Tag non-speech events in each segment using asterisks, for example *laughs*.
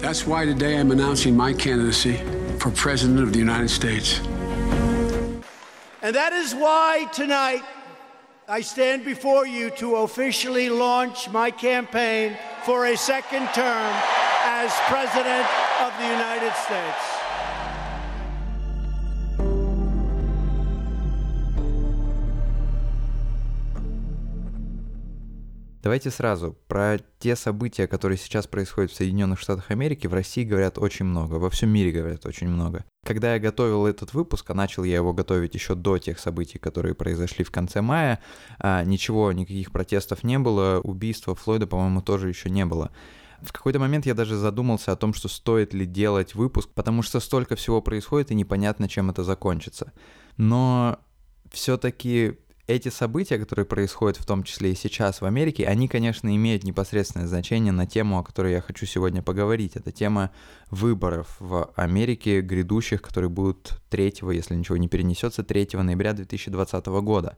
That's why today I'm announcing my candidacy for President of the United States. And that is why tonight I stand before you to officially launch my campaign for a second term as President of the United States. Давайте сразу про те события, которые сейчас происходят в Соединенных Штатах Америки, в России говорят очень много, во всем мире говорят очень много. Когда я готовил этот выпуск, а начал я его готовить еще до тех событий, которые произошли в конце мая, а, ничего, никаких протестов не было, убийства Флойда, по-моему, тоже еще не было. В какой-то момент я даже задумался о том, что стоит ли делать выпуск, потому что столько всего происходит и непонятно, чем это закончится. Но все-таки эти события, которые происходят в том числе и сейчас в Америке, они, конечно, имеют непосредственное значение на тему, о которой я хочу сегодня поговорить. Это тема выборов в Америке грядущих, которые будут 3, если ничего не перенесется, 3 ноября 2020 года.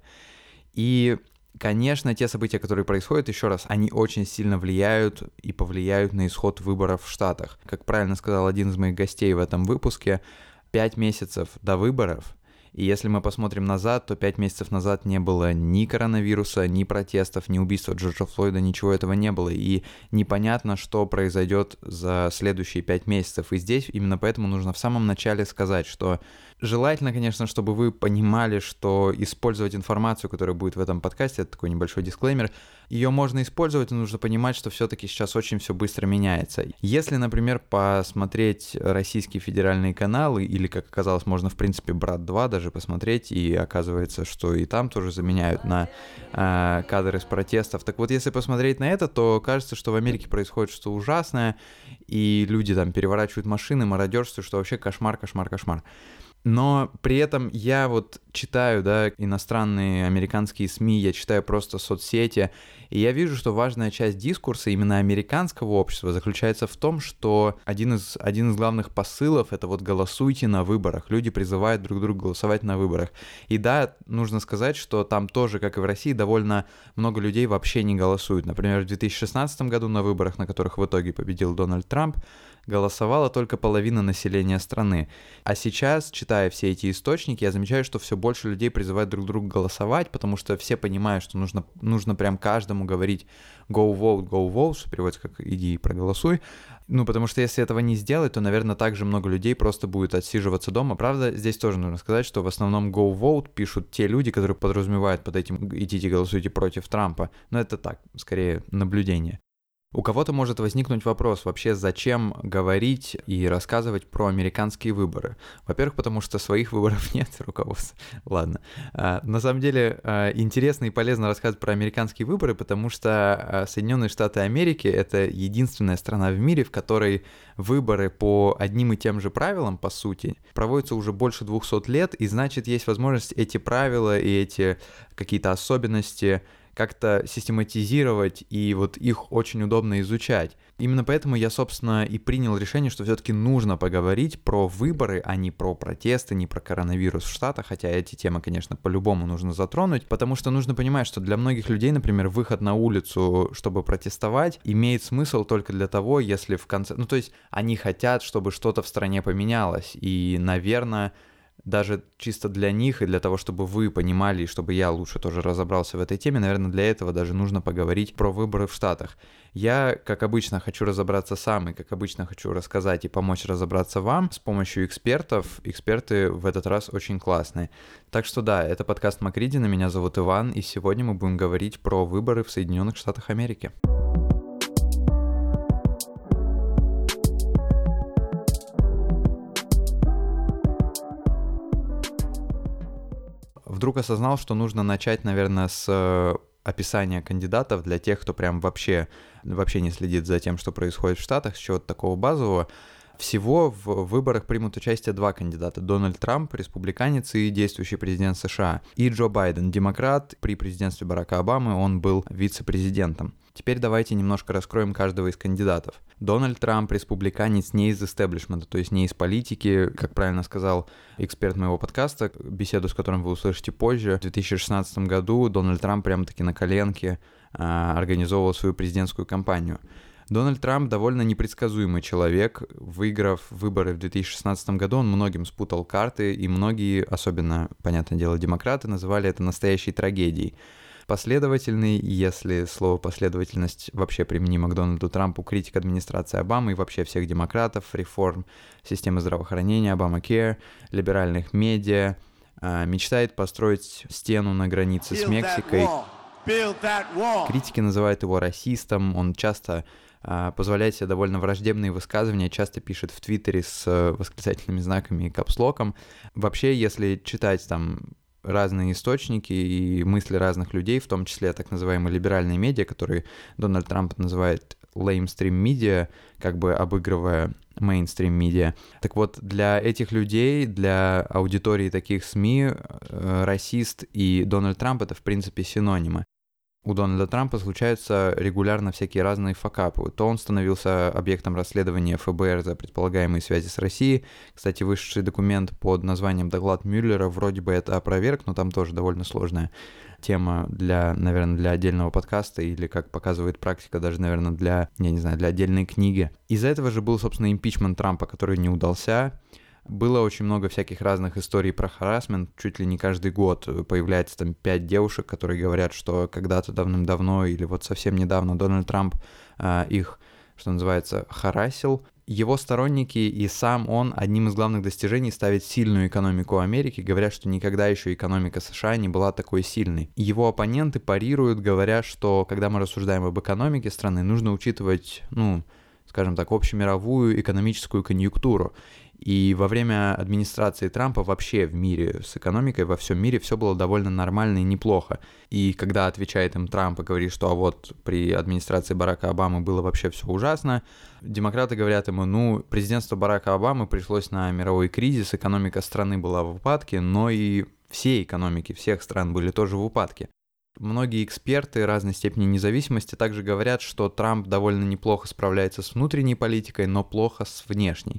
И Конечно, те события, которые происходят, еще раз, они очень сильно влияют и повлияют на исход выборов в Штатах. Как правильно сказал один из моих гостей в этом выпуске, пять месяцев до выборов и если мы посмотрим назад, то пять месяцев назад не было ни коронавируса, ни протестов, ни убийства Джорджа Флойда, ничего этого не было. И непонятно, что произойдет за следующие пять месяцев. И здесь именно поэтому нужно в самом начале сказать, что желательно, конечно, чтобы вы понимали, что использовать информацию, которая будет в этом подкасте, это такой небольшой дисклеймер, ее можно использовать, но нужно понимать, что все-таки сейчас очень все быстро меняется. Если, например, посмотреть российские федеральные каналы, или, как оказалось, можно, в принципе, Брат 2 даже посмотреть, и оказывается, что и там тоже заменяют на э, кадры с протестов. Так вот, если посмотреть на это, то кажется, что в Америке происходит что-то ужасное, и люди там переворачивают машины, мародерствуют, что вообще кошмар, кошмар, кошмар. Но при этом я вот читаю, да, иностранные американские СМИ, я читаю просто соцсети, и я вижу, что важная часть дискурса именно американского общества заключается в том, что один из, один из главных посылов — это вот голосуйте на выборах. Люди призывают друг друга голосовать на выборах. И да, нужно сказать, что там тоже, как и в России, довольно много людей вообще не голосуют. Например, в 2016 году на выборах, на которых в итоге победил Дональд Трамп, голосовала только половина населения страны. А сейчас, читая все эти источники, я замечаю, что все больше людей призывают друг друга голосовать, потому что все понимают, что нужно, нужно прям каждому говорить go vote, go vote, что переводится как иди и проголосуй. Ну, потому что если этого не сделать, то, наверное, также много людей просто будет отсиживаться дома. Правда, здесь тоже нужно сказать, что в основном go vote пишут те люди, которые подразумевают под этим идите голосуйте против Трампа. Но это так, скорее наблюдение. У кого-то может возникнуть вопрос вообще, зачем говорить и рассказывать про американские выборы. Во-первых, потому что своих выборов *laughs* нет, руководства. Ладно. А, на самом деле, а, интересно и полезно рассказывать про американские выборы, потому что а, Соединенные Штаты Америки — это единственная страна в мире, в которой выборы по одним и тем же правилам, по сути, проводятся уже больше 200 лет, и значит, есть возможность эти правила и эти какие-то особенности как-то систематизировать, и вот их очень удобно изучать. Именно поэтому я, собственно, и принял решение, что все-таки нужно поговорить про выборы, а не про протесты, не про коронавирус в Штатах, хотя эти темы, конечно, по-любому нужно затронуть, потому что нужно понимать, что для многих людей, например, выход на улицу, чтобы протестовать, имеет смысл только для того, если в конце... Ну, то есть они хотят, чтобы что-то в стране поменялось, и, наверное, даже чисто для них и для того, чтобы вы понимали, и чтобы я лучше тоже разобрался в этой теме, наверное, для этого даже нужно поговорить про выборы в Штатах. Я, как обычно, хочу разобраться сам и, как обычно, хочу рассказать и помочь разобраться вам с помощью экспертов. Эксперты в этот раз очень классные. Так что да, это подкаст Макридина, меня зовут Иван, и сегодня мы будем говорить про выборы в Соединенных Штатах Америки. Вдруг осознал, что нужно начать, наверное, с э, описания кандидатов для тех, кто прям вообще, вообще не следит за тем, что происходит в Штатах, с чего-то такого базового. Всего в выборах примут участие два кандидата. Дональд Трамп, республиканец и действующий президент США. И Джо Байден, демократ. При президентстве Барака Обамы он был вице-президентом. Теперь давайте немножко раскроем каждого из кандидатов. Дональд Трамп республиканец не из истеблишмента, то есть не из политики, как правильно сказал эксперт моего подкаста, беседу с которым вы услышите позже. В 2016 году Дональд Трамп прямо-таки на коленке а, организовывал свою президентскую кампанию. Дональд Трамп довольно непредсказуемый человек. Выиграв выборы в 2016 году, он многим спутал карты, и многие, особенно, понятное дело, демократы, называли это настоящей трагедией последовательный, если слово последовательность вообще применимо к Дональду Трампу, критик администрации Обамы и вообще всех демократов, реформ системы здравоохранения, Обама Care, либеральных медиа, а, мечтает построить стену на границе с Мексикой. Критики называют его расистом, он часто позволяет себе довольно враждебные высказывания, часто пишет в Твиттере с э, восклицательными знаками и капслоком. Вообще, если читать там разные источники и мысли разных людей, в том числе так называемые либеральные медиа, которые Дональд Трамп называет ламестрим медиа, как бы обыгрывая мейнстрим медиа. Так вот, для этих людей, для аудитории таких СМИ, э, расист и Дональд Трамп это в принципе синонимы у Дональда Трампа случаются регулярно всякие разные факапы. То он становился объектом расследования ФБР за предполагаемые связи с Россией. Кстати, вышедший документ под названием «Доклад Мюллера» вроде бы это опроверг, но там тоже довольно сложная тема для, наверное, для отдельного подкаста или, как показывает практика, даже, наверное, для, я не знаю, для отдельной книги. Из-за этого же был, собственно, импичмент Трампа, который не удался. Было очень много всяких разных историй про харасмент. Чуть ли не каждый год появляется там пять девушек, которые говорят, что когда-то давным-давно или вот совсем недавно Дональд Трамп э, их, что называется, харасил. Его сторонники и сам он одним из главных достижений ставит сильную экономику Америки, говоря, что никогда еще экономика США не была такой сильной. Его оппоненты парируют, говоря, что когда мы рассуждаем об экономике страны, нужно учитывать, ну, скажем так, общемировую экономическую конъюнктуру. И во время администрации Трампа вообще в мире с экономикой, во всем мире все было довольно нормально и неплохо. И когда отвечает им Трамп и говорит, что а вот при администрации Барака Обамы было вообще все ужасно, демократы говорят ему, ну, президентство Барака Обамы пришлось на мировой кризис, экономика страны была в упадке, но и все экономики всех стран были тоже в упадке. Многие эксперты разной степени независимости также говорят, что Трамп довольно неплохо справляется с внутренней политикой, но плохо с внешней.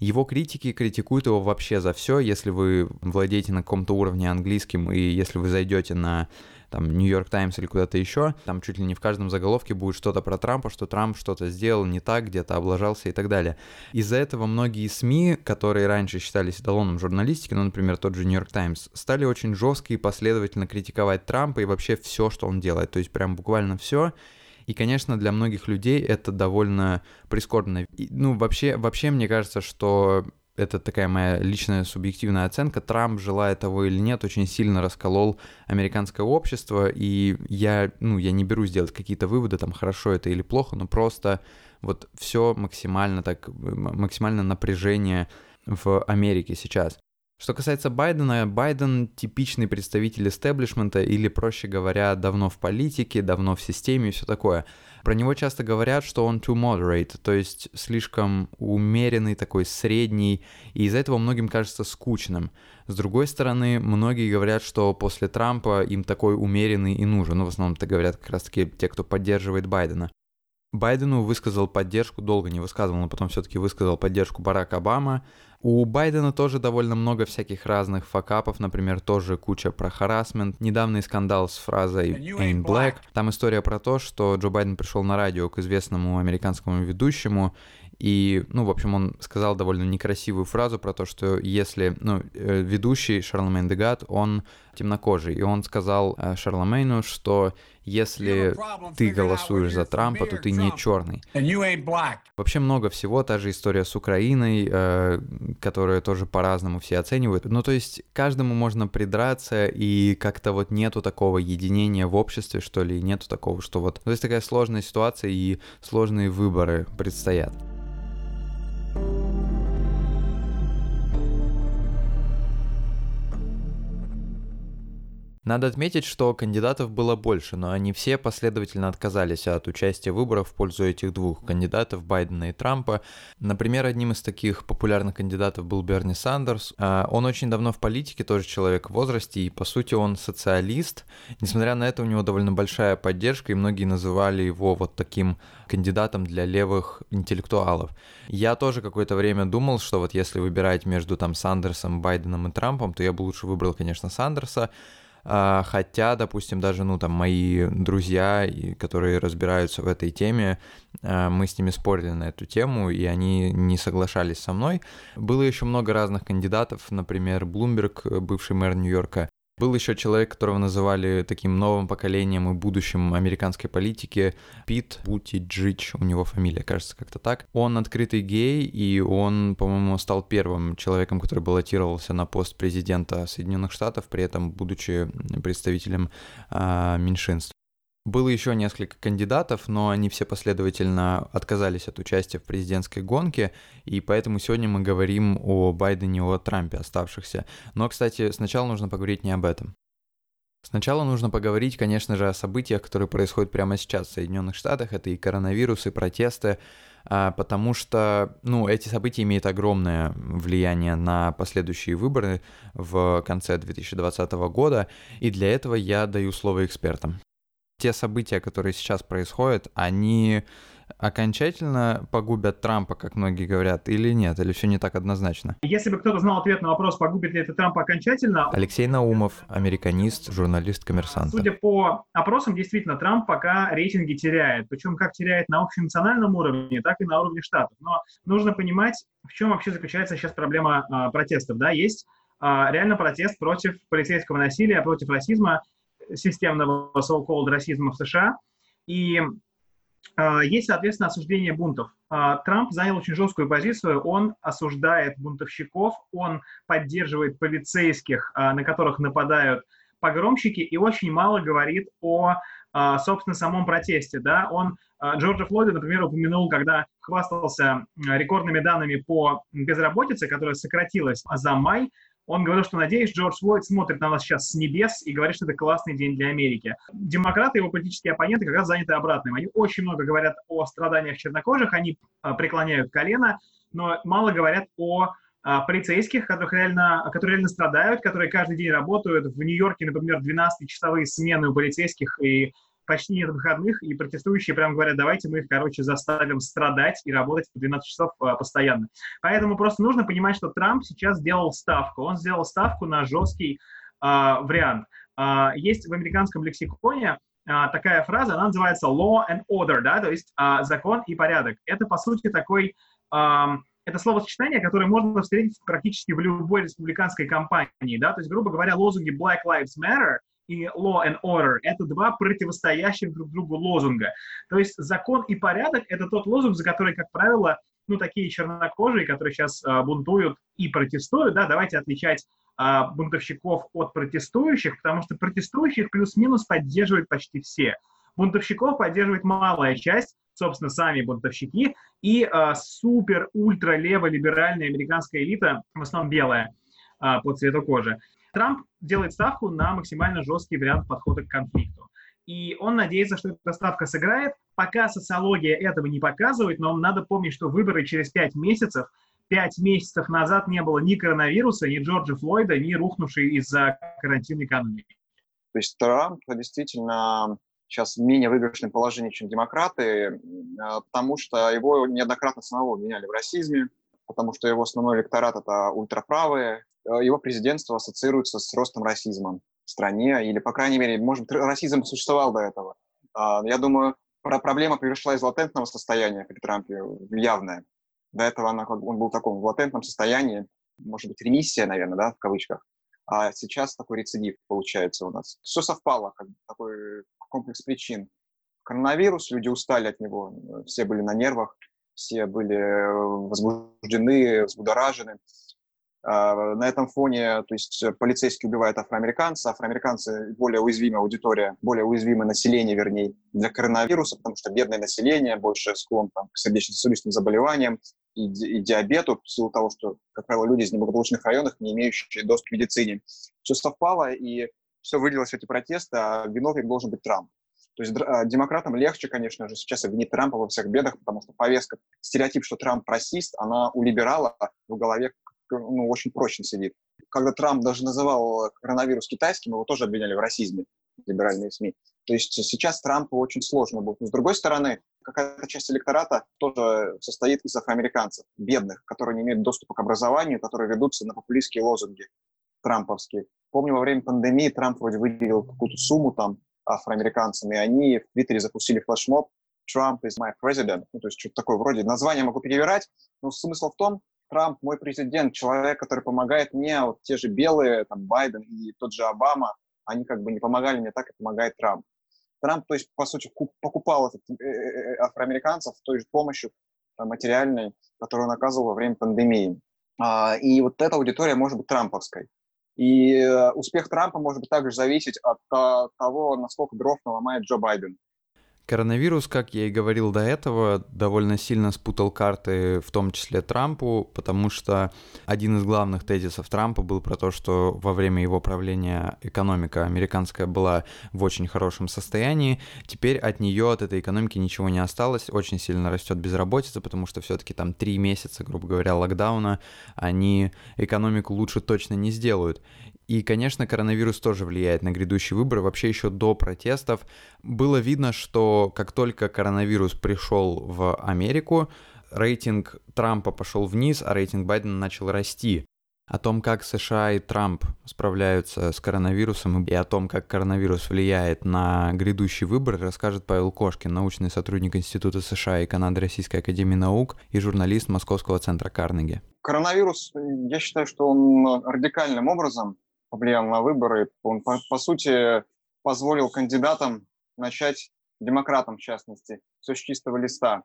Его критики критикуют его вообще за все. Если вы владеете на каком-то уровне английским, и если вы зайдете на там Нью-Йорк Таймс или куда-то еще, там чуть ли не в каждом заголовке будет что-то про Трампа, что Трамп что-то сделал не так, где-то облажался и так далее. Из-за этого многие СМИ, которые раньше считались эталоном журналистики, ну, например, тот же Нью-Йорк Таймс, стали очень жестко и последовательно критиковать Трампа и вообще все, что он делает. То есть прям буквально все. И, конечно, для многих людей это довольно прискорбно. И, ну, вообще, вообще мне кажется, что это такая моя личная субъективная оценка, Трамп, желая того или нет, очень сильно расколол американское общество, и я, ну, я не берусь делать какие-то выводы, там, хорошо это или плохо, но просто вот все максимально так, максимально напряжение в Америке сейчас. Что касается Байдена, Байден типичный представитель истеблишмента или, проще говоря, давно в политике, давно в системе и все такое. Про него часто говорят, что он too moderate, то есть слишком умеренный, такой средний, и из-за этого многим кажется скучным. С другой стороны, многие говорят, что после Трампа им такой умеренный и нужен. Ну, в основном это говорят как раз-таки те, кто поддерживает Байдена. Байдену высказал поддержку, долго не высказывал, но потом все-таки высказал поддержку Барак Обама. У Байдена тоже довольно много всяких разных факапов, например, тоже куча про харасмент. Недавний скандал с фразой «ain't black». Там история про то, что Джо Байден пришел на радио к известному американскому ведущему и, ну, в общем, он сказал довольно некрасивую фразу про то, что если, ну, э, ведущий Шарлемейн Дегат, он темнокожий, и он сказал э, Шарлемейну, что если ты голосуешь за Трампа, то ты не черный. Вообще много всего, та же история с Украиной, э, которую тоже по-разному все оценивают. Ну, то есть каждому можно придраться, и как-то вот нету такого единения в обществе, что ли, нету такого, что вот... Ну, то есть такая сложная ситуация, и сложные выборы предстоят. Надо отметить, что кандидатов было больше, но они все последовательно отказались от участия в выборах в пользу этих двух кандидатов, Байдена и Трампа. Например, одним из таких популярных кандидатов был Берни Сандерс. А, он очень давно в политике, тоже человек в возрасте, и по сути он социалист. Несмотря на это, у него довольно большая поддержка, и многие называли его вот таким кандидатом для левых интеллектуалов. Я тоже какое-то время думал, что вот если выбирать между там Сандерсом, Байденом и Трампом, то я бы лучше выбрал, конечно, Сандерса, хотя, допустим, даже, ну, там, мои друзья, которые разбираются в этой теме, а, мы с ними спорили на эту тему, и они не соглашались со мной. Было еще много разных кандидатов, например, Блумберг, бывший мэр Нью-Йорка, был еще человек, которого называли таким новым поколением и будущим американской политики, Пит Бутиджич, у него фамилия, кажется, как-то так. Он открытый гей, и он, по-моему, стал первым человеком, который баллотировался на пост президента Соединенных Штатов, при этом будучи представителем а, меньшинств. Было еще несколько кандидатов, но они все последовательно отказались от участия в президентской гонке, и поэтому сегодня мы говорим о Байдене и о Трампе оставшихся. Но, кстати, сначала нужно поговорить не об этом. Сначала нужно поговорить, конечно же, о событиях, которые происходят прямо сейчас в Соединенных Штатах. Это и коронавирус, и протесты, а, потому что, ну, эти события имеют огромное влияние на последующие выборы в конце 2020 года, и для этого я даю слово экспертам те события, которые сейчас происходят, они окончательно погубят Трампа, как многие говорят, или нет, или все не так однозначно? Если бы кто-то знал ответ на вопрос, погубит ли это Трампа окончательно... Алексей Наумов, американист, журналист коммерсант. Судя по опросам, действительно, Трамп пока рейтинги теряет. Причем как теряет на общенациональном уровне, так и на уровне штатов. Но нужно понимать, в чем вообще заключается сейчас проблема а, протестов. Да, есть а, реально протест против полицейского насилия, против расизма, системного so-called расизма в США. И э, есть, соответственно, осуждение бунтов. Э, Трамп занял очень жесткую позицию, он осуждает бунтовщиков, он поддерживает полицейских, э, на которых нападают погромщики, и очень мало говорит о, собственно, самом протесте. Да? Он Джорджа Флойда, например, упомянул, когда хвастался рекордными данными по безработице, которая сократилась за май, он говорил, что, надеюсь, Джордж Флойд смотрит на нас сейчас с небес и говорит, что это классный день для Америки. Демократы, его политические оппоненты как раз заняты обратным. Они очень много говорят о страданиях чернокожих, они а, преклоняют колено, но мало говорят о а, полицейских, которых реально, которые реально страдают, которые каждый день работают. В Нью-Йорке, например, 12-часовые смены у полицейских, и почти нет выходных, и протестующие прям говорят, давайте мы их, короче, заставим страдать и работать по 12 часов а, постоянно. Поэтому просто нужно понимать, что Трамп сейчас сделал ставку. Он сделал ставку на жесткий а, вариант. А, есть в американском лексиконе а, такая фраза, она называется law and order, да, то есть а, закон и порядок. Это, по сути, такой... А, это словосочетание, которое можно встретить практически в любой республиканской кампании, да, то есть, грубо говоря, лозунги Black Lives Matter — и law and order — это два противостоящих друг другу лозунга. То есть закон и порядок — это тот лозунг, за который, как правило, ну, такие чернокожие, которые сейчас а, бунтуют и протестуют, да, давайте отличать а, бунтовщиков от протестующих, потому что протестующих плюс-минус поддерживают почти все. Бунтовщиков поддерживает малая часть, собственно, сами бунтовщики, и а, супер-ультра-лево-либеральная американская элита, в основном белая, по цвету кожи. Трамп делает ставку на максимально жесткий вариант подхода к конфликту. И он надеется, что эта ставка сыграет. Пока социология этого не показывает, но надо помнить, что выборы через пять месяцев. Пять месяцев назад не было ни коронавируса, ни Джорджа Флойда, ни рухнувшей из-за карантина экономики. То есть Трамп действительно сейчас в менее выигрышном положении, чем демократы, э, потому что его неоднократно самого меняли в расизме, потому что его основной электорат — это ультраправые, Э, его президентство ассоциируется с ростом расизма в стране, или, по крайней мере, может расизм существовал до этого. А, я думаю, проблема перешла из латентного состояния при Трампе в явное. До этого она, он был в таком в латентном состоянии, может быть, ремиссия, наверное, да, в кавычках. А сейчас такой рецидив получается у нас. Все совпало, как такой комплекс причин. Коронавирус, люди устали от него, все были на нервах, все были э, возбуждены, взбудоражены. А, на этом фоне, то есть э, полицейские убивают афроамериканцев, афроамериканцы более уязвимая аудитория, более уязвимое население, вернее, для коронавируса, потому что бедное население больше склон там, к сердечно-сосудистым заболеваниям и, и диабету, в силу того, что, как правило, люди из неблагополучных районов, не имеющие доступ к медицине. Все совпало, и все вылилось в эти протесты, а виновник должен быть Трамп. То есть а, демократам легче, конечно же, сейчас обвинить Трампа во всех бедах, потому что повестка, стереотип, что Трамп расист, она у либерала в голове ну, очень прочно сидит. Когда Трамп даже называл коронавирус китайским, его тоже обвиняли в расизме, либеральные СМИ. То есть сейчас Трампу очень сложно будет. Но с другой стороны, какая-то часть электората тоже состоит из афроамериканцев, бедных, которые не имеют доступа к образованию, которые ведутся на популистские лозунги трамповские. Помню, во время пандемии Трамп вроде выделил какую-то сумму там афроамериканцам, и они в Твиттере запустили флешмоб «Trump is my president», ну, то есть что-то такое вроде. Название могу перебирать, но смысл в том, Трамп мой президент, человек, который помогает мне, вот те же белые, там, Байден и тот же Обама, они как бы не помогали мне так, как помогает Трамп. Трамп, то есть, по сути, покупал этот, э, э, э, афроамериканцев той же помощью материальной, которую он оказывал во время пандемии. А, и вот эта аудитория может быть трамповской. И успех Трампа может также зависеть от того, насколько дров наломает Джо Байден. Коронавирус, как я и говорил до этого, довольно сильно спутал карты, в том числе Трампу, потому что один из главных тезисов Трампа был про то, что во время его правления экономика американская была в очень хорошем состоянии. Теперь от нее, от этой экономики ничего не осталось, очень сильно растет безработица, потому что все-таки там три месяца, грубо говоря, локдауна, они экономику лучше точно не сделают. И, конечно, коронавирус тоже влияет на грядущие выборы. Вообще еще до протестов было видно, что как только коронавирус пришел в Америку, рейтинг Трампа пошел вниз, а рейтинг Байдена начал расти. О том, как США и Трамп справляются с коронавирусом и о том, как коронавирус влияет на грядущие выборы, расскажет Павел Кошкин, научный сотрудник Института США и Канады Российской Академии Наук и журналист Московского центра Карнеги. Коронавирус, я считаю, что он радикальным образом повлиял на выборы. Он, по, по сути, позволил кандидатам начать, демократам в частности, все с чистого листа.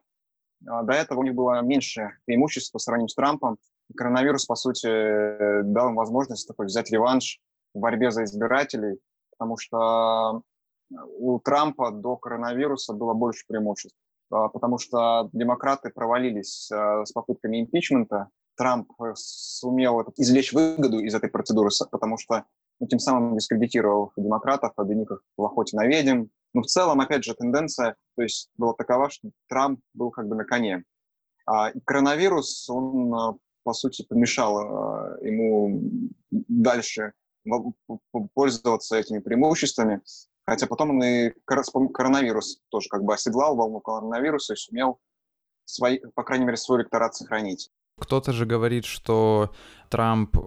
А до этого у них было меньше преимуществ по сравнению с Трампом. Коронавирус, по сути, дал им возможность такой взять реванш в борьбе за избирателей, потому что у Трампа до коронавируса было больше преимуществ, а, потому что демократы провалились а, с попытками импичмента, Трамп э, сумел извлечь выгоду из этой процедуры, потому что ну, тем самым дискредитировал демократов, обвинив их в охоте на ведьм. Но в целом, опять же, тенденция то есть, была такова, что Трамп был как бы на коне. А коронавирус, он, э, по сути, помешал э, ему дальше пользоваться этими преимуществами, хотя потом он и коронавирус тоже как бы оседлал волну коронавируса и сумел, свои, по крайней мере, свой электорат сохранить. Кто-то же говорит, что Трамп э,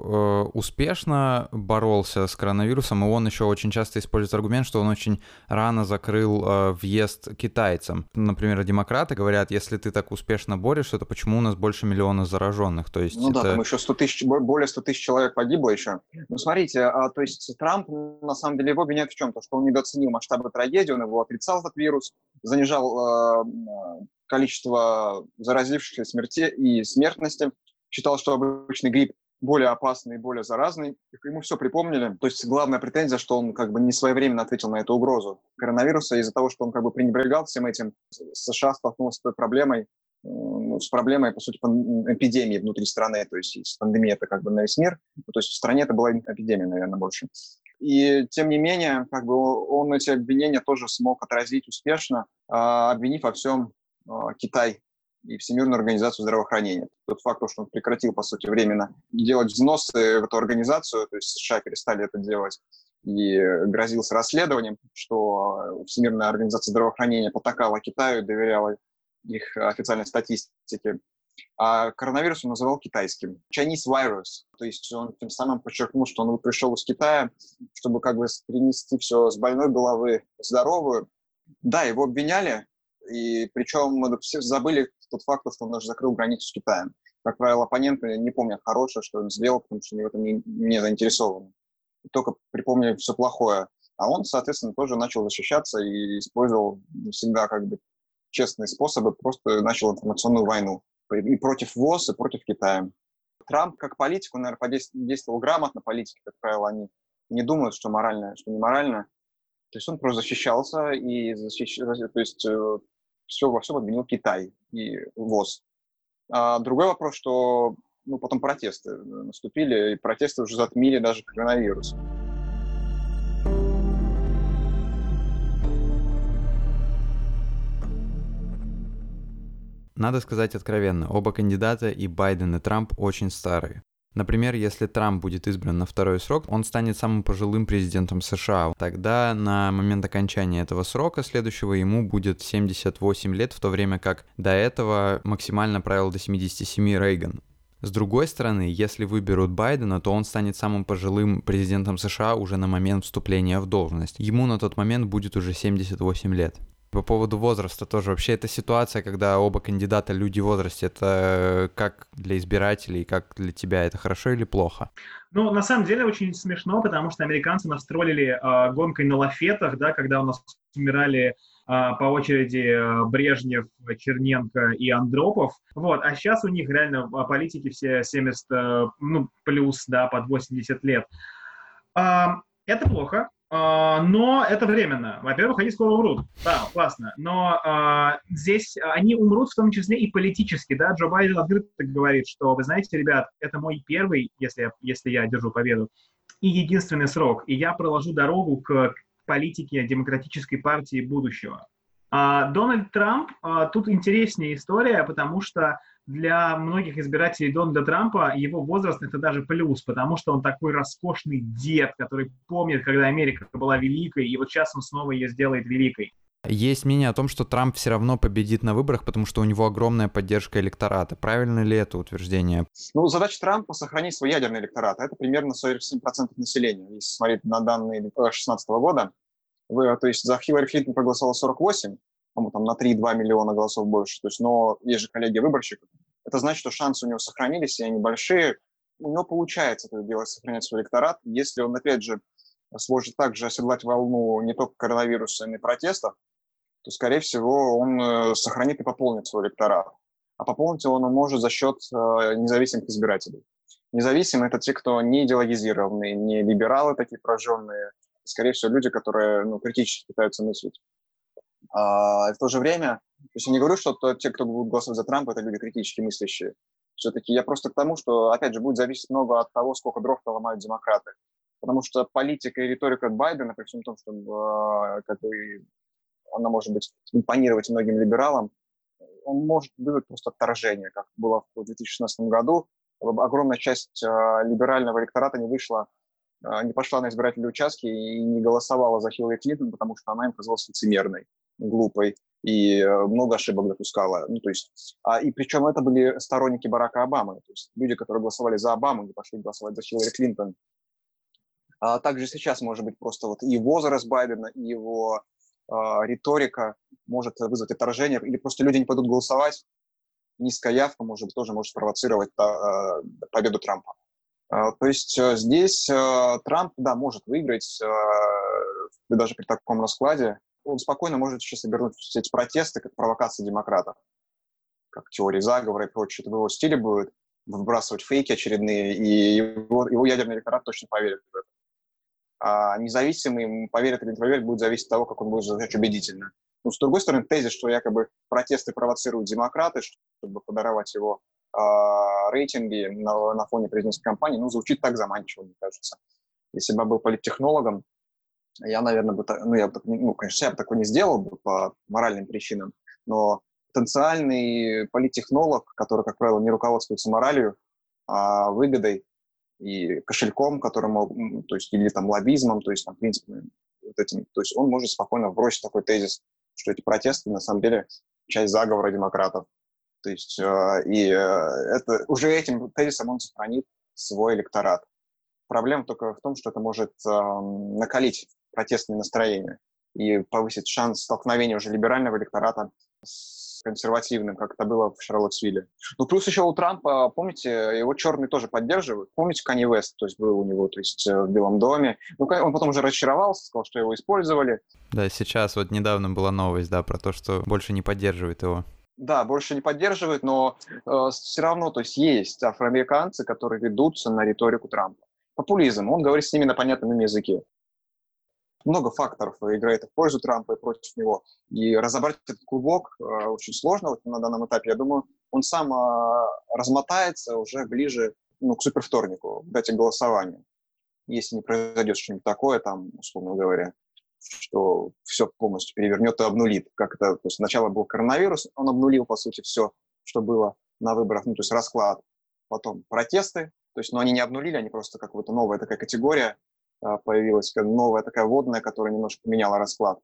успешно боролся с коронавирусом, и он еще очень часто использует аргумент, что он очень рано закрыл э, въезд китайцам. Например, демократы говорят, если ты так успешно борешься, то почему у нас больше миллиона зараженных? То есть ну это... да, там еще 100 тысяч, более 100 тысяч человек погибло еще. Ну смотрите, а, то есть Трамп, на самом деле, его обвиняют в чем? То, что он недооценил масштабы трагедии, он его отрицал, этот вирус, занижал э, количество заразившихся смерти и смертности, считал, что обычный грипп более опасный и более заразный. Ему все припомнили. То есть главная претензия, что он как бы не своевременно ответил на эту угрозу коронавируса из-за того, что он как бы пренебрегал всем этим. США столкнулась с той проблемой, ну, с проблемой, по сути, эпидемии внутри страны. То есть пандемия это как бы на весь мир. То есть в стране это была эпидемия, наверное, больше. И тем не менее, как бы он эти обвинения тоже смог отразить успешно, а, обвинив во всем Китай и Всемирную организацию здравоохранения. Тот факт, что он прекратил, по сути, временно делать взносы в эту организацию, то есть США перестали это делать, и грозился расследованием, что Всемирная организация здравоохранения потакала Китаю, доверяла их официальной статистике. А коронавирус он называл китайским. Chinese virus. То есть он тем самым подчеркнул, что он пришел из Китая, чтобы как бы принести все с больной головы здоровую. Да, его обвиняли, и причем все забыли тот факт, что он даже закрыл границу с Китаем. Как правило, оппоненты не помнят хорошее, что он сделал, потому что они в этом не, не заинтересованы. Только припомнили все плохое. А он, соответственно, тоже начал защищаться и использовал всегда как бы честные способы, просто начал информационную войну. И против ВОЗ, и против Китая. Трамп как политик, он, наверное, подействовал грамотно. Политики, как правило, они не думают, что морально, что не морально. То есть он просто защищался и защищ... то есть э, все во всем обвинил Китай и ВОЗ. А другой вопрос, что ну, потом протесты наступили, и протесты уже затмили даже коронавирус. Надо сказать откровенно, оба кандидата, и Байден, и Трамп, очень старые. Например, если Трамп будет избран на второй срок, он станет самым пожилым президентом США. Тогда на момент окончания этого срока следующего ему будет 78 лет, в то время как до этого максимально правил до 77 Рейган. С другой стороны, если выберут Байдена, то он станет самым пожилым президентом США уже на момент вступления в должность. Ему на тот момент будет уже 78 лет. По поводу возраста тоже. Вообще эта ситуация, когда оба кандидата люди в возрасте, это как для избирателей, как для тебя, это хорошо или плохо? Ну, на самом деле очень смешно, потому что американцы настролили э, гонкой на лафетах, да, когда у нас умирали а, по очереди э, Брежнев, Черненко и Андропов. Вот, а сейчас у них реально а, политики все 70, э, ну, плюс, да, под 80 лет. А, это плохо, но это временно. Во-первых, они скоро умрут. Да, классно. Но а, здесь они умрут в том числе и политически. Да? Джо Байден открыто говорит, что, вы знаете, ребят, это мой первый, если я, если я держу победу, и единственный срок. И я проложу дорогу к политики демократической партии будущего. А Дональд Трамп, а, тут интереснее история, потому что для многих избирателей Дональда Трампа его возраст это даже плюс, потому что он такой роскошный дед, который помнит, когда Америка была великой, и вот сейчас он снова ее сделает великой. Есть мнение о том, что Трамп все равно победит на выборах, потому что у него огромная поддержка электората. Правильно ли это утверждение? Ну, задача Трампа — сохранить свой ядерный электорат. Это примерно 47% населения, если смотреть на данные 2016 года. Вы, то есть за Хиллари Клинтон проголосовало 48, по там на 3-2 миллиона голосов больше. То есть, но есть же коллеги выборщиков. Это значит, что шансы у него сохранились, и они большие. У него получается это делать, сохранять свой электорат. Если он, опять же, сможет также оседлать волну не только коронавируса, но и протестов, то, скорее всего, он э, сохранит и пополнит свой электорат. А пополнить он может за счет э, независимых избирателей. Независимые – это те, кто не идеологизированные, не либералы такие прожженные, скорее всего, люди, которые ну, критически пытаются мыслить. А, в то же время, то есть я не говорю, что то, те, кто будут голосовать за Трампа, это люди критически мыслящие. Все-таки я просто к тому, что, опять же, будет зависеть много от того, сколько дров поломают демократы. Потому что политика и риторика Байдена, при всем том, что э, как бы, она может быть импонировать многим либералам, он может вызвать просто отторжение, как было в 2016 году. Огромная часть э, либерального электората не вышла а, не пошла на избирательные участки и не голосовала за Хиллари Клинтон, потому что она им казалась лицемерной, глупой и э, много ошибок допускала. Ну, то есть, а, и причем это были сторонники Барака Обамы, то есть люди, которые голосовали за Обаму, не пошли голосовать за Хиллари Клинтон. А также сейчас, может быть, просто вот и возраст Байдена, и его а, риторика может вызвать отторжение, или просто люди не пойдут голосовать, низкая явка может тоже может спровоцировать а, победу Трампа. А, то есть э, здесь э, Трамп, да, может выиграть, даже при таком раскладе. Он спокойно может сейчас обернуть все эти протесты как провокации демократов, как теории заговора и прочее. Это в его стиле будет выбрасывать фейки очередные, и его, его ядерный электорат точно поверит в это. А независимый, поверит или не поверит, будет зависеть от того, как он будет звучать убедительно. Но, с другой стороны, тезис, что якобы протесты провоцируют демократы, чтобы подорвать его э, рейтинги на, на фоне президентской кампании, ну, звучит так заманчиво, мне кажется. Если бы я был политтехнологом, я, наверное, бы, ну, я бы, ну, конечно, я бы такого не сделал бы по моральным причинам, но потенциальный политтехнолог, который, как правило, не руководствуется моралью, а выгодой и кошельком, которым, то есть, или там лоббизмом, то есть, там, принципами вот этим, то есть он может спокойно бросить такой тезис, что эти протесты, на самом деле, часть заговора демократов. То есть э, и э, это, уже этим тезисом он сохранит свой электорат. Проблема только в том, что это может э, накалить протестные настроения и повысить шанс столкновения уже либерального электората с консервативным, как это было в Шарлоттсвилле. Ну, плюс еще у Трампа, помните, его черные тоже поддерживают. Помните, Канни Вест, то есть был у него, то есть в Белом доме. Ну, он потом уже разочаровался, сказал, что его использовали. Да, сейчас вот недавно была новость, да, про то, что больше не поддерживает его да, больше не поддерживают, но э, все равно, то есть есть афроамериканцы, которые ведутся на риторику Трампа. Популизм, он говорит с ними на понятном языке. Много факторов играет в пользу Трампа и против него. И разобрать этот клубок э, очень сложно вот на данном этапе. Я думаю, он сам э, размотается уже ближе ну, к супервторнику, к дате голосования. Если не произойдет что-нибудь такое, там, условно говоря, что все полностью перевернет и обнулит. Как это, то есть сначала был коронавирус, он обнулил, по сути, все, что было на выборах, ну, то есть расклад. Потом протесты, то есть, но они не обнулили, они просто как вот новая такая категория появилась, как новая такая водная, которая немножко поменяла расклад.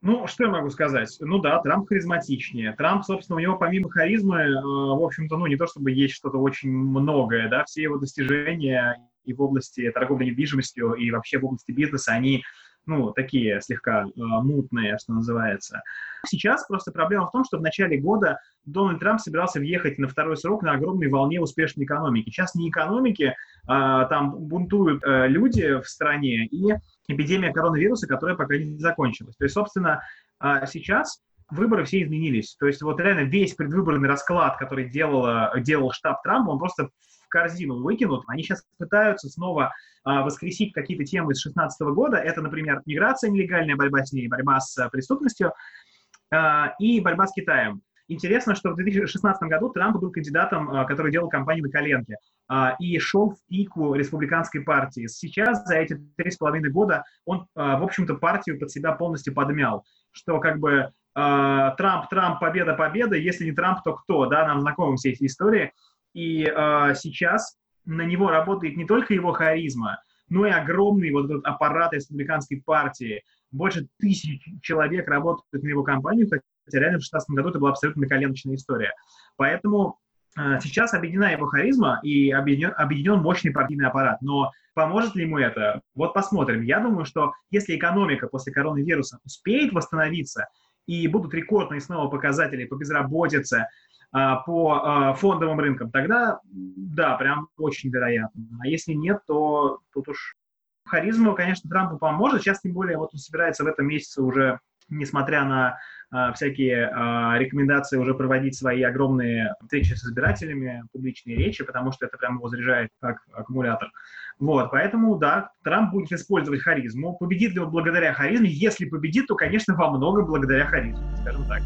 Ну, что я могу сказать? Ну да, Трамп харизматичнее. Трамп, собственно, у него помимо харизмы, э, в общем-то, ну не то чтобы есть что-то очень многое, да, все его достижения и в области торговли недвижимостью, и вообще в области бизнеса, они ну, такие слегка э, мутные, что называется. Сейчас просто проблема в том, что в начале года Дональд Трамп собирался въехать на второй срок на огромной волне успешной экономики. Сейчас не экономики, э, там бунтуют э, люди в стране, и эпидемия коронавируса, которая пока не закончилась. То есть, собственно, э, сейчас выборы все изменились. То есть вот реально весь предвыборный расклад, который делал, делал штаб Трампа, он просто корзину выкинут. Они сейчас пытаются снова а, воскресить какие-то темы с 2016 года. Это, например, миграция нелегальная, борьба с ней, борьба с а, преступностью а, и борьба с Китаем. Интересно, что в 2016 году Трамп был кандидатом, а, который делал кампанию на коленке а, и шел в пику республиканской партии. Сейчас, за эти три с половиной года, он, а, в общем-то, партию под себя полностью подмял, что как бы Трамп, Трамп, победа, победа, если не Трамп, то кто, да, нам знакомы все эти истории. И э, сейчас на него работает не только его харизма, но и огромный вот этот аппарат республиканской партии. Больше тысяч человек работают на его кампанию, хотя реально в 2016 году это была абсолютно коленочная история. Поэтому э, сейчас объединена его харизма и объединен, объединен мощный партийный аппарат. Но поможет ли ему это? Вот посмотрим. Я думаю, что если экономика после коронавируса успеет восстановиться, и будут рекордные снова показатели по безработице, по а, фондовым рынкам, тогда да, прям очень вероятно. А если нет, то тут уж харизма, конечно, Трампу поможет. Сейчас, тем более, вот он собирается в этом месяце уже, несмотря на э, всякие э, рекомендации, уже проводить свои огромные встречи с избирателями, публичные речи, потому что это прям его заряжает как аккумулятор. Вот, поэтому, да, Трамп будет использовать харизму. Победит ли он благодаря харизме? Если победит, то, конечно, во многом благодаря харизме, скажем так.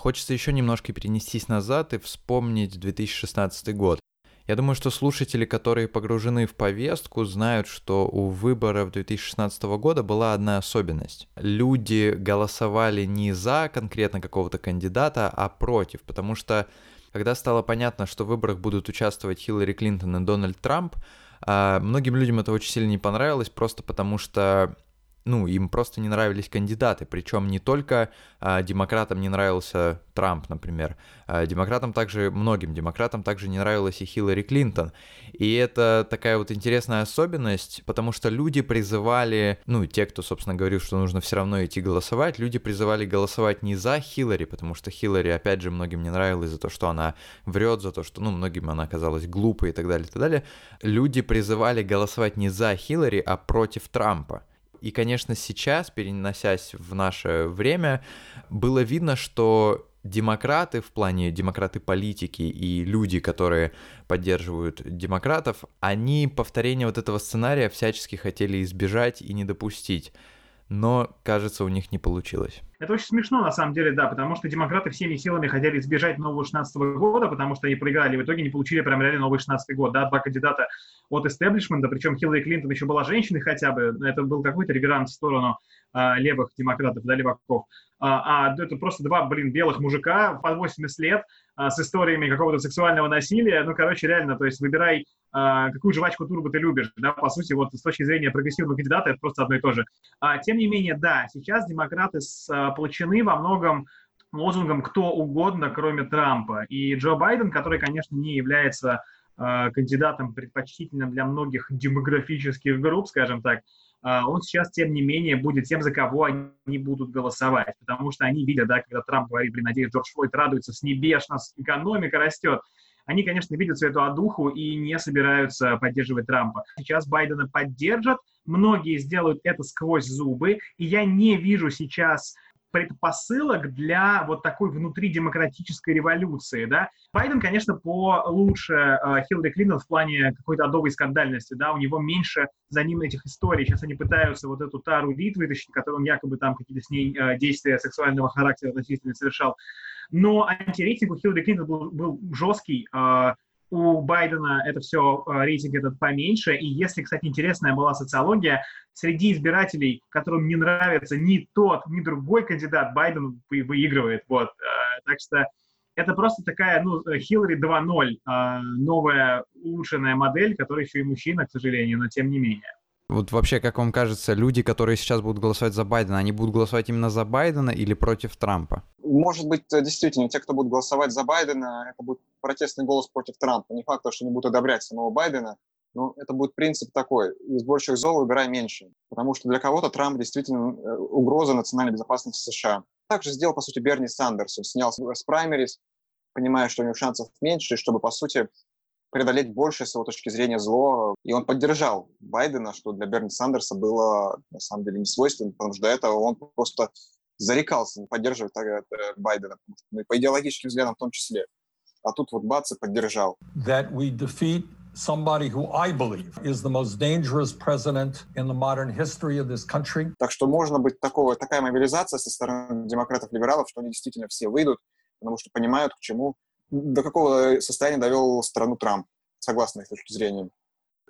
Хочется еще немножко перенестись назад и вспомнить 2016 год. Я думаю, что слушатели, которые погружены в повестку, знают, что у выборов 2016 года была одна особенность. Люди голосовали не за конкретно какого-то кандидата, а против, потому что когда стало понятно, что в выборах будут участвовать Хиллари Клинтон и Дональд Трамп, а, многим людям это очень сильно не понравилось, просто потому что ну, им просто не нравились кандидаты, причем не только а, демократам не нравился Трамп, например, а, демократам также, многим демократам также не нравилась и Хиллари Клинтон. И это такая вот интересная особенность, потому что люди призывали, ну, те, кто, собственно, говорил, что нужно все равно идти голосовать, люди призывали голосовать не за Хиллари, потому что Хиллари, опять же, многим не нравилось за то, что она врет, за то, что, ну, многим она оказалась глупой и так далее, и так далее. Люди призывали голосовать не за Хиллари, а против Трампа. И, конечно, сейчас, переносясь в наше время, было видно, что демократы в плане демократы политики и люди, которые поддерживают демократов, они повторение вот этого сценария всячески хотели избежать и не допустить но, кажется, у них не получилось. Это очень смешно, на самом деле, да, потому что демократы всеми силами хотели избежать нового 16 года, потому что они проиграли, в итоге не получили прям реально новый 16 год, да, два кандидата от истеблишмента, причем Хиллари Клинтон еще была женщиной хотя бы, это был какой-то реверант в сторону левых демократов, да, леваков, а, а это просто два, блин, белых мужика по 80 лет а, с историями какого-то сексуального насилия, ну, короче, реально, то есть выбирай а, какую жвачку турбо ты любишь, да, по сути, вот с точки зрения прогрессивного кандидата это просто одно и то же. А, тем не менее, да, сейчас демократы сплочены во многом лозунгом «кто угодно, кроме Трампа». И Джо Байден, который, конечно, не является а, кандидатом предпочтительным для многих демографических групп, скажем так, он сейчас, тем не менее, будет тем, за кого они будут голосовать, потому что они видят, да, когда Трамп говорит, блин, надеюсь, Джордж Флойд радуется с небес, нас экономика растет, они, конечно, видят всю эту одуху и не собираются поддерживать Трампа. Сейчас Байдена поддержат, многие сделают это сквозь зубы, и я не вижу сейчас предпосылок для вот такой внутридемократической революции, да. Байден, конечно, получше э, Хиллари Клинтон в плане какой-то адовой скандальности, да, у него меньше за ним этих историй. Сейчас они пытаются вот эту Тару Рид вытащить, которую он якобы там какие-то с ней э, действия сексуального характера относительно совершал. Но антирейтинг у Хиллари Клинтон был, был жесткий, э, у Байдена это все, э, рейтинг этот поменьше. И если, кстати, интересная была социология, среди избирателей, которым не нравится ни тот, ни другой кандидат, Байден выигрывает. Вот. Э, так что это просто такая, ну, Хиллари 2.0, а, новая улучшенная модель, которая еще и мужчина, к сожалению, но тем не менее. Вот вообще, как вам кажется, люди, которые сейчас будут голосовать за Байдена, они будут голосовать именно за Байдена или против Трампа? Может быть, э, действительно, те, кто будут голосовать за Байдена, это будет протестный голос против Трампа. Не факт, что они будут одобрять самого Байдена, но это будет принцип такой. Из больших зол выбирай меньше. Потому что для кого-то Трамп действительно э, угроза национальной безопасности США. Также сделал, по сути, Берни Сандерс. Он снял с праймерис, понимая, что у него шансов меньше, чтобы, по сути, преодолеть больше с его точки зрения зло. И он поддержал Байдена, что для Берни Сандерса было на самом деле не свойственно, потому что до этого он просто зарекался не поддерживать э, Байдена, ну, по идеологическим взглядам в том числе. А тут вот бац и поддержал. That we defeat somebody who I believe is the most dangerous president in the modern history of this country. Так что можно быть такого, такая мобилизация со стороны демократов-либералов, что они действительно все выйдут, потому что понимают, к чему до какого состояния довел страну Трамп, согласно их точки зрения.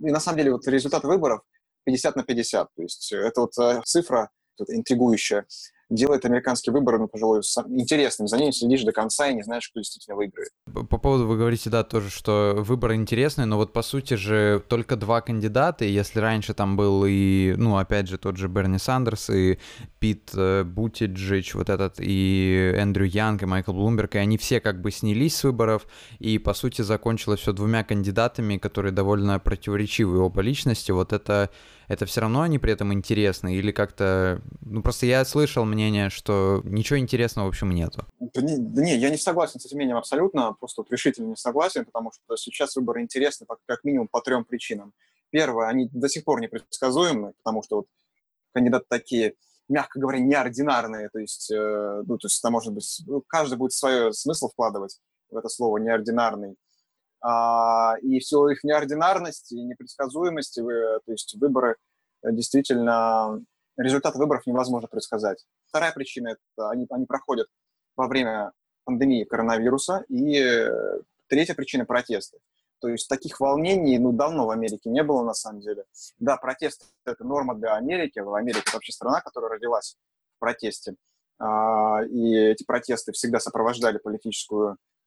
И на самом деле вот результат выборов 50 на 50. То есть это вот э, цифра вот, интригующая делает американские выборы, ну, пожалуй, интересным. За ними следишь до конца и не знаешь, кто действительно выиграет. По поводу, вы говорите, да, тоже, что выборы интересные, но вот по сути же только два кандидата, и если раньше там был и, ну, опять же, тот же Берни Сандерс, и Пит э, Бутиджич, вот этот, и Эндрю Янг, и Майкл Блумберг, и они все как бы снялись с выборов, и по сути закончилось все двумя кандидатами, которые довольно противоречивые оба личности, вот это это все равно они при этом интересны или как-то... Ну, просто я слышал мнение, что ничего интересного, в общем, нету. Да не, да не, я не согласен с этим мнением абсолютно, просто вот решительно не согласен, потому что сейчас выборы интересны как минимум по трем причинам. Первое, они до сих пор непредсказуемы, потому что вот кандидаты такие, мягко говоря, неординарные, то есть, э, ну, то есть это может быть, ну, каждый будет свой смысл вкладывать в это слово неординарный. А, и всю их неординарность и непредсказуемость, то есть выборы э, действительно, результат выборов невозможно предсказать. Вторая причина – это они, они проходят во время пандемии коронавируса, и э, третья причина – протесты. То есть таких волнений, ну, давно в Америке не было, на самом деле. Да, протесты – это норма для Америки. В Америке это вообще страна, которая родилась в протесте. А, и эти протесты всегда сопровождали политическую Э,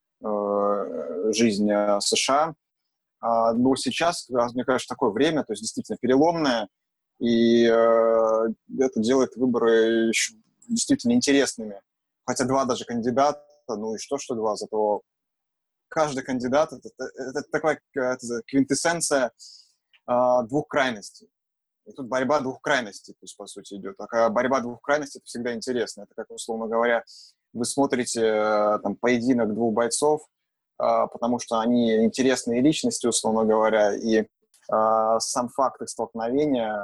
жизнь э, США. А, но сейчас, мне кажется, такое время, то есть действительно переломное, и э, это делает выборы действительно интересными. Хотя два даже кандидата, ну и что, что два, зато каждый кандидат это, это, такая это квинтэссенция э, двух крайностей. И тут борьба двух крайностей, то есть, по сути, идет. А борьба двух крайностей это всегда интересно. Это как, условно говоря, вы смотрите э, там, поединок двух бойцов, а, потому что они интересные личности, условно говоря, и а, сам факт их столкновения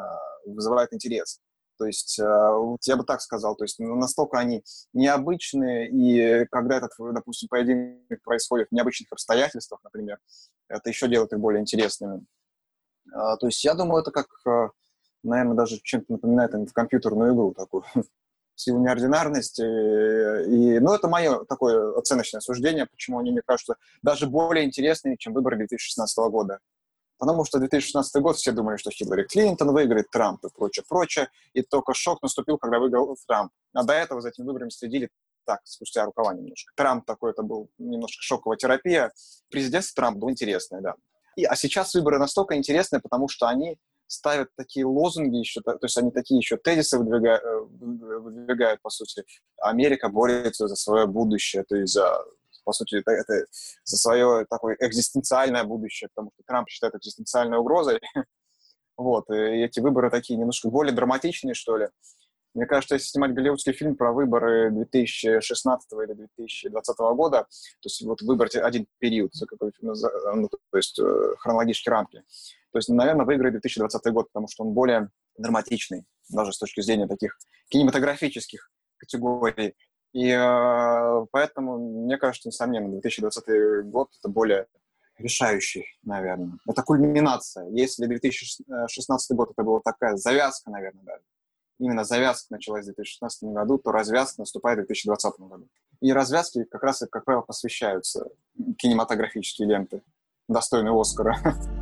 вызывает интерес. То есть, э, я бы так сказал, то есть настолько они необычные, и когда этот, допустим, поединок происходит в необычных обстоятельствах, например, это еще делает их более интересными. А, то есть я думаю, это как, э, наверное, даже чем-то напоминает в компьютерную игру такую *laughs* силу неординарности. И, ну, это мое такое оценочное суждение, почему они, мне кажется, даже более интересные, чем выборы 2016 года. Потому что 2016 год все думали, что Хиллари Клинтон выиграет, Трамп и прочее, прочее. И только шок наступил, когда выиграл Трамп. А до этого за этими выборами следили так, спустя рукава немножко. Трамп такой, это был немножко шоковая терапия. Президентство Трамп был интересное, да. И, а сейчас выборы настолько интересные, потому что они ставят такие лозунги еще, то есть они такие еще тезисы выдвигают, э, выдвигают, по сути. Америка борется за свое будущее, то есть за, по сути, это, это за свое такое экзистенциальное будущее, потому что Трамп считает экзистенциальной угрозой. *laughs* вот, и эти выборы такие немножко более драматичные, что ли. Мне кажется, если снимать голливудский фильм про выборы 2016 или 2020 года, то есть вот выбрать один период, за какой, ну, ну, то есть э, хронологические рамки, то есть, наверное, выиграет 2020 год, потому что он более драматичный, даже с точки зрения таких кинематографических категорий. И э, поэтому, мне кажется, несомненно, 2020 год — это более решающий, наверное. Это кульминация. Если 2016 год — это была такая завязка, наверное, даже, именно завязка началась в 2016 году, то развязка наступает в 2020 году. И развязки как раз, как правило, посвящаются кинематографические ленты, достойные Оскара. *laughs*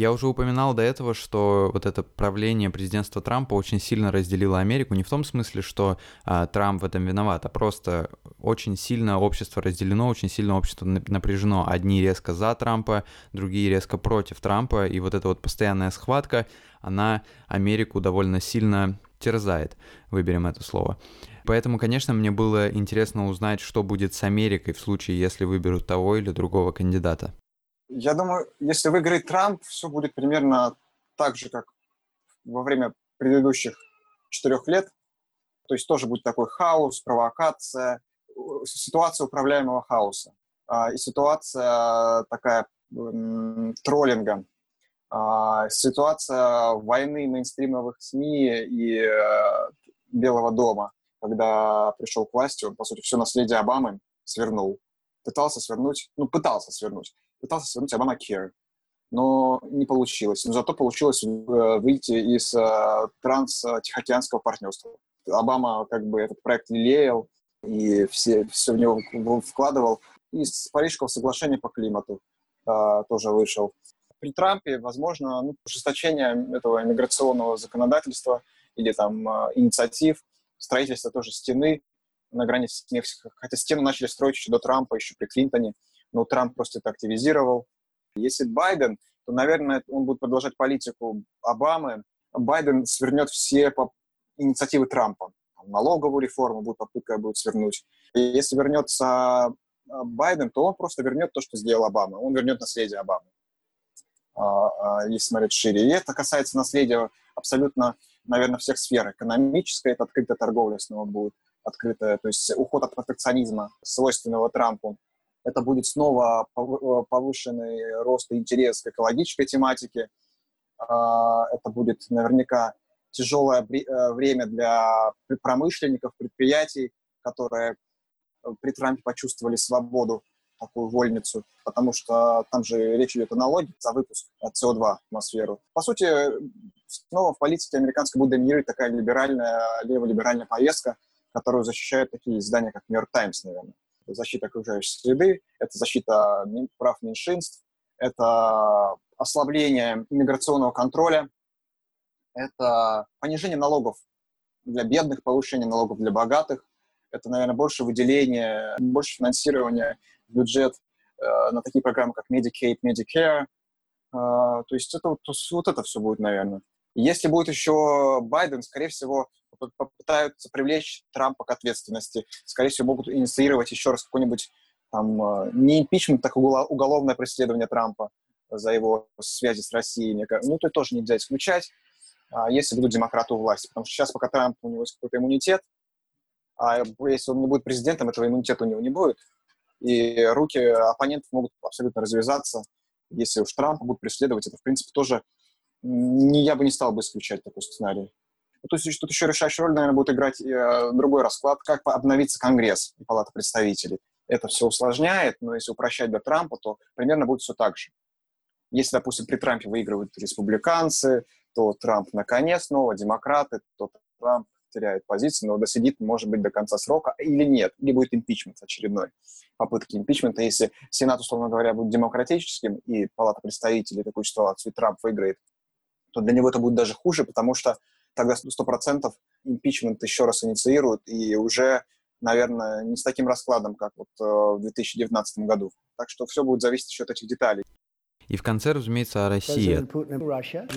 Я уже упоминал до этого, что вот это правление президентства Трампа очень сильно разделило Америку, не в том смысле, что а, Трамп в этом виноват, а просто очень сильно общество разделено, очень сильно общество напряжено. Одни резко за Трампа, другие резко против Трампа, и вот эта вот постоянная схватка, она Америку довольно сильно терзает, выберем это слово. Поэтому, конечно, мне было интересно узнать, что будет с Америкой в случае, если выберут того или другого кандидата. Я думаю, если выиграет Трамп, все будет примерно так же, как во время предыдущих четырех лет. То есть тоже будет такой хаос, провокация, ситуация управляемого хаоса. А, и ситуация такая троллинга, а, ситуация войны мейнстримовых СМИ и э, Белого дома, когда пришел к власти, он, по сути, все наследие Обамы свернул. Пытался свернуть, ну, пытался свернуть пытался свернуть Обама Care, но не получилось. Но зато получилось э, выйти из э, транс-тихоокеанского партнерства. Обама как бы этот проект лелеял и все, все в него вкладывал. И с Парижского соглашения по климату э, тоже вышел. При Трампе, возможно, ну, ужесточение этого иммиграционного законодательства или там э, инициатив, строительство тоже стены на границе с Мексикой. Хотя стену начали строить еще до Трампа, еще при Клинтоне но Трамп просто это активизировал. Если Байден, то, наверное, он будет продолжать политику Обамы. Байден свернет все инициативы Трампа. Налоговую реформу будет попытка будет свернуть. И если вернется а, Байден, то он просто вернет то, что сделал Обама. Он вернет наследие Обамы, а, а, если смотреть шире. И это касается наследия абсолютно, наверное, всех сфер. Экономической, это открытая торговля снова будет открытая, то есть уход от протекционизма, свойственного Трампу это будет снова повышенный рост и интерес к экологической тематике. А, это будет наверняка тяжелое э, время для промышленников, предприятий, которые э, при Трампе почувствовали свободу, такую вольницу, потому что там же речь идет о налоге за выпуск СО2 в атмосферу. По сути, снова в политике американской будет доминировать такая либеральная, леволиберальная повестка, которую защищают такие издания, как «Нью-Йорк Таймс», наверное защита окружающей среды, это защита прав меньшинств, это ослабление иммиграционного контроля, это понижение налогов для бедных, повышение налогов для богатых, это, наверное, больше выделения, больше финансирования в бюджет э, на такие программы, как Medicaid, Medicare. Э, то есть это вот, вот это все будет, наверное. Если будет еще Байден, скорее всего, попытаются привлечь Трампа к ответственности. Скорее всего, могут инициировать еще раз какой-нибудь там, э, не импичмент, так уголовное преследование Трампа за его связи с Россией. Ну, это тоже нельзя исключать, а, если будут демократы у власти. Потому что сейчас, пока Трамп, у него есть какой-то иммунитет, а если он не будет президентом, этого иммунитета у него не будет. И руки оппонентов могут абсолютно развязаться. Если уж Трампа будут преследовать, это, в принципе, тоже не, я бы не стал бы исключать такой сценарий. Ну, то есть тут еще решающую роль, наверное, будет играть э, другой расклад, как обновится Конгресс и Палата представителей. Это все усложняет, но если упрощать до Трампа, то примерно будет все так же. Если, допустим, при Трампе выигрывают республиканцы, то Трамп наконец снова, демократы, то Трамп теряет позиции, но досидит, может быть, до конца срока или нет, или будет импичмент очередной, попытки импичмента. Если Сенат, условно говоря, будет демократическим, и Палата представителей такую ситуацию, и Трамп выиграет, то для него это будет даже хуже, потому что тогда 100% импичмент еще раз инициируют, и уже, наверное, не с таким раскладом, как вот э, в 2019 году. Так что все будет зависеть еще от этих деталей. И в конце, разумеется, о России.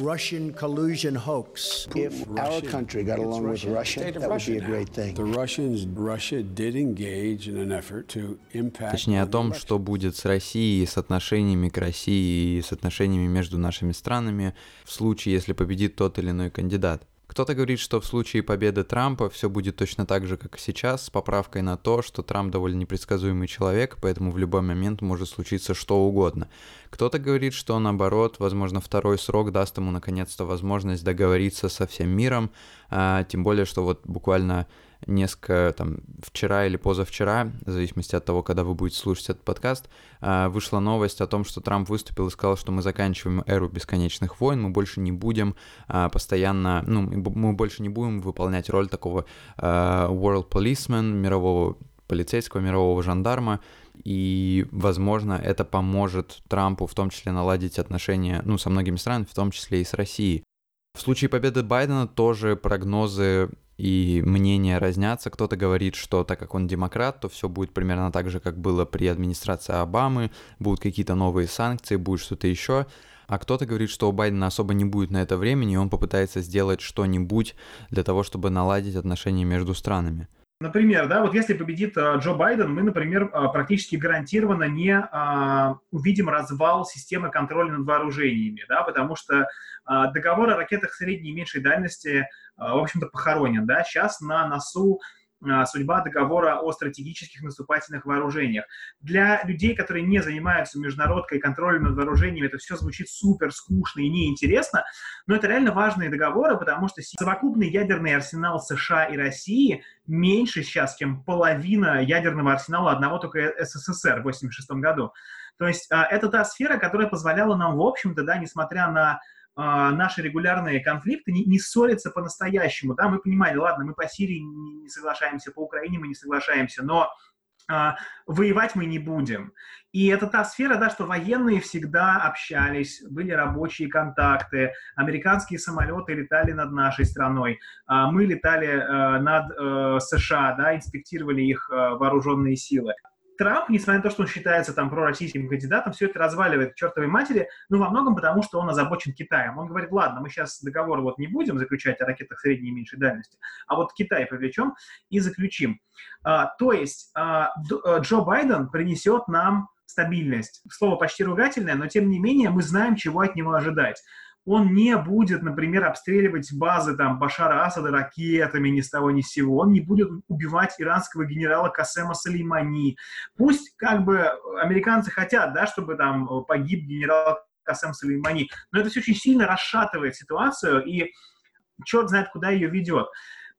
Russian collusion hoax. If our country got along with Russia, that would be a great thing. The Russians, Russia did engage in an effort to impact. Точнее о том, что будет с Россией, с отношениями к России и с отношениями между нашими странами в случае, если победит тот или иной кандидат. Кто-то говорит, что в случае победы Трампа все будет точно так же, как сейчас, с поправкой на то, что Трамп довольно непредсказуемый человек, поэтому в любой момент может случиться что угодно. Кто-то говорит, что наоборот, возможно, второй срок даст ему наконец-то возможность договориться со всем миром, а, тем более, что вот буквально несколько, там, вчера или позавчера, в зависимости от того, когда вы будете слушать этот подкаст, а, вышла новость о том, что Трамп выступил и сказал, что мы заканчиваем эру бесконечных войн, мы больше не будем а, постоянно, ну, мы больше не будем выполнять роль такого а, world policeman, мирового полицейского, мирового жандарма, и, возможно, это поможет Трампу в том числе наладить отношения, ну, со многими странами, в том числе и с Россией. В случае победы Байдена тоже прогнозы и мнения разнятся. Кто-то говорит, что так как он демократ, то все будет примерно так же, как было при администрации Обамы, будут какие-то новые санкции, будет что-то еще. А кто-то говорит, что у Байдена особо не будет на это времени, и он попытается сделать что-нибудь для того, чтобы наладить отношения между странами. Например, да, вот если победит э, Джо Байден, мы, например, э, практически гарантированно не э, увидим развал системы контроля над вооружениями, да, потому что договор о ракетах средней и меньшей дальности, в общем-то, похоронен, да, сейчас на носу а, судьба договора о стратегических наступательных вооружениях. Для людей, которые не занимаются международкой контролем над вооружениями, это все звучит супер скучно и неинтересно, но это реально важные договоры, потому что совокупный ядерный арсенал США и России меньше сейчас, чем половина ядерного арсенала одного только СССР в 1986 году. То есть а, это та сфера, которая позволяла нам, в общем-то, да, несмотря на а, наши регулярные конфликты не, не ссорятся по-настоящему. Да? Мы понимали, ладно, мы по Сирии не, не соглашаемся, по Украине мы не соглашаемся, но а, воевать мы не будем. И это та сфера, да, что военные всегда общались, были рабочие контакты, американские самолеты летали над нашей страной, а мы летали э, над э, США, да, инспектировали их э, вооруженные силы. Трамп, несмотря на то, что он считается там пророссийским кандидатом, все это разваливает к чертовой матери, ну, во многом потому, что он озабочен Китаем. Он говорит, ладно, мы сейчас договор вот не будем заключать о ракетах средней и меньшей дальности, а вот Китай привлечем и заключим. А, то есть а, э, Джо Байден принесет нам стабильность. Слово почти ругательное, но тем не менее мы знаем, чего от него ожидать он не будет, например, обстреливать базы там Башара Асада ракетами ни с того ни с сего, он не будет убивать иранского генерала Касема Салеймани. Пусть как бы американцы хотят, да, чтобы там погиб генерал Касем Салеймани, но это все очень сильно расшатывает ситуацию, и черт знает, куда ее ведет.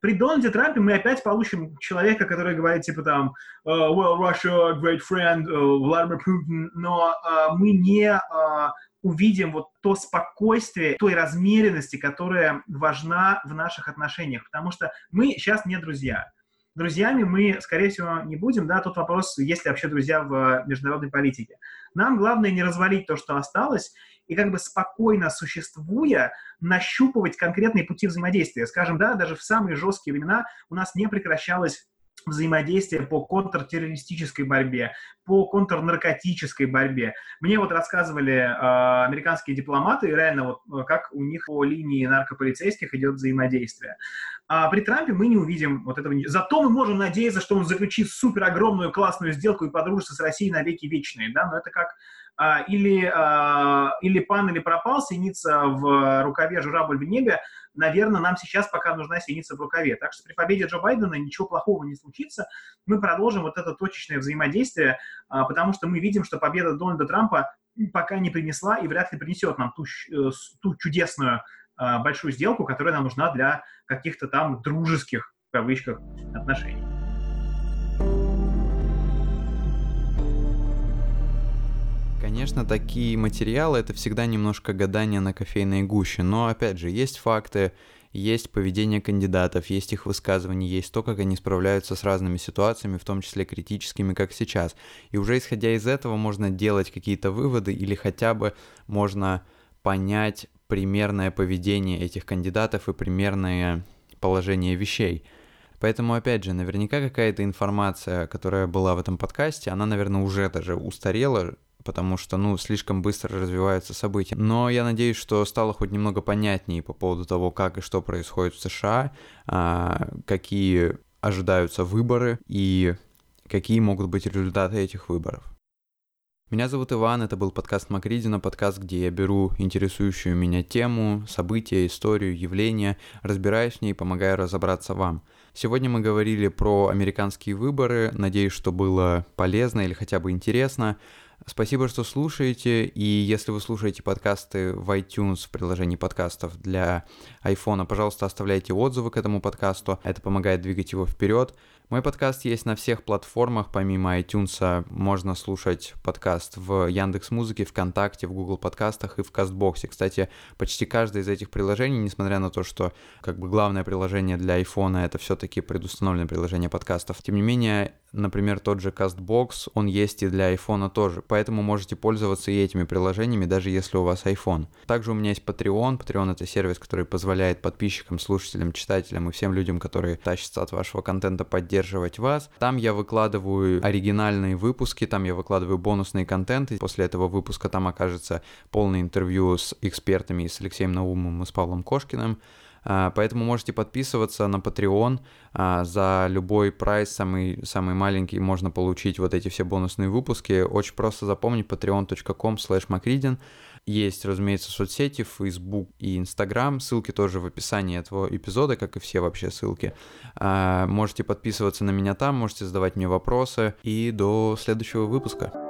При Дональде Трампе мы опять получим человека, который говорит типа там uh, well, Russia, great friend, Vladimir Putin, но uh, мы не uh, увидим вот то спокойствие, той размеренности, которая важна в наших отношениях, потому что мы сейчас не друзья. Друзьями мы, скорее всего, не будем, да, тут вопрос, есть ли вообще друзья в международной политике. Нам главное не развалить то, что осталось, и как бы спокойно существуя, нащупывать конкретные пути взаимодействия. Скажем, да, даже в самые жесткие времена у нас не прекращалось взаимодействие по контртеррористической борьбе, по контрнаркотической борьбе. Мне вот рассказывали э, американские дипломаты, реально вот э, как у них по линии наркополицейских идет взаимодействие. А при Трампе мы не увидим вот этого. Зато мы можем надеяться, что он заключит супер огромную классную сделку и подружится с Россией на веки вечные, да, но это как а, или, а, или пан, или пропал, синица в рукаве, журавль в небе, наверное, нам сейчас пока нужна синица в рукаве. Так что при победе Джо Байдена ничего плохого не случится. Мы продолжим вот это точечное взаимодействие, а, потому что мы видим, что победа Дональда Трампа пока не принесла и вряд ли принесет нам ту, э, ту чудесную большую сделку, которая нам нужна для каких-то там дружеских, в кавычках, отношений. Конечно, такие материалы это всегда немножко гадание на кофейной гуще, но опять же, есть факты, есть поведение кандидатов, есть их высказывания, есть то, как они справляются с разными ситуациями, в том числе критическими, как сейчас. И уже исходя из этого можно делать какие-то выводы или хотя бы можно понять примерное поведение этих кандидатов и примерное положение вещей. Поэтому, опять же, наверняка какая-то информация, которая была в этом подкасте, она, наверное, уже даже устарела, потому что, ну, слишком быстро развиваются события. Но я надеюсь, что стало хоть немного понятнее по поводу того, как и что происходит в США, а, какие ожидаются выборы и какие могут быть результаты этих выборов. Меня зовут Иван, это был подкаст Макридина, подкаст, где я беру интересующую меня тему, события, историю, явления, разбираюсь в ней и помогаю разобраться вам. Сегодня мы говорили про американские выборы, надеюсь, что было полезно или хотя бы интересно. Спасибо, что слушаете, и если вы слушаете подкасты в iTunes в приложении подкастов для iPhone, пожалуйста, оставляйте отзывы к этому подкасту, это помогает двигать его вперед. Мой подкаст есть на всех платформах, помимо iTunes можно слушать подкаст в Яндекс Музыке, ВКонтакте, в Google подкастах и в Кастбоксе. Кстати, почти каждое из этих приложений, несмотря на то, что как бы главное приложение для iPhone это все-таки предустановленное приложение подкастов, тем не менее, например, тот же Castbox, он есть и для iPhone тоже, поэтому можете пользоваться и этими приложениями, даже если у вас iPhone. Также у меня есть Patreon. Patreon это сервис, который позволяет подписчикам, слушателям, читателям и всем людям, которые тащатся от вашего контента, поддерживать вас. Там я выкладываю оригинальные выпуски, там я выкладываю бонусные контенты. После этого выпуска там окажется полное интервью с экспертами, с Алексеем Наумом и с Павлом Кошкиным. А, поэтому можете подписываться на Patreon. А, за любой прайс, самый, самый маленький, можно получить вот эти все бонусные выпуски. Очень просто запомнить patreon.com slash Есть, разумеется, соцсети, Facebook и Instagram. Ссылки тоже в описании этого эпизода, как и все вообще ссылки. А, можете подписываться на меня там, можете задавать мне вопросы. И до следующего выпуска.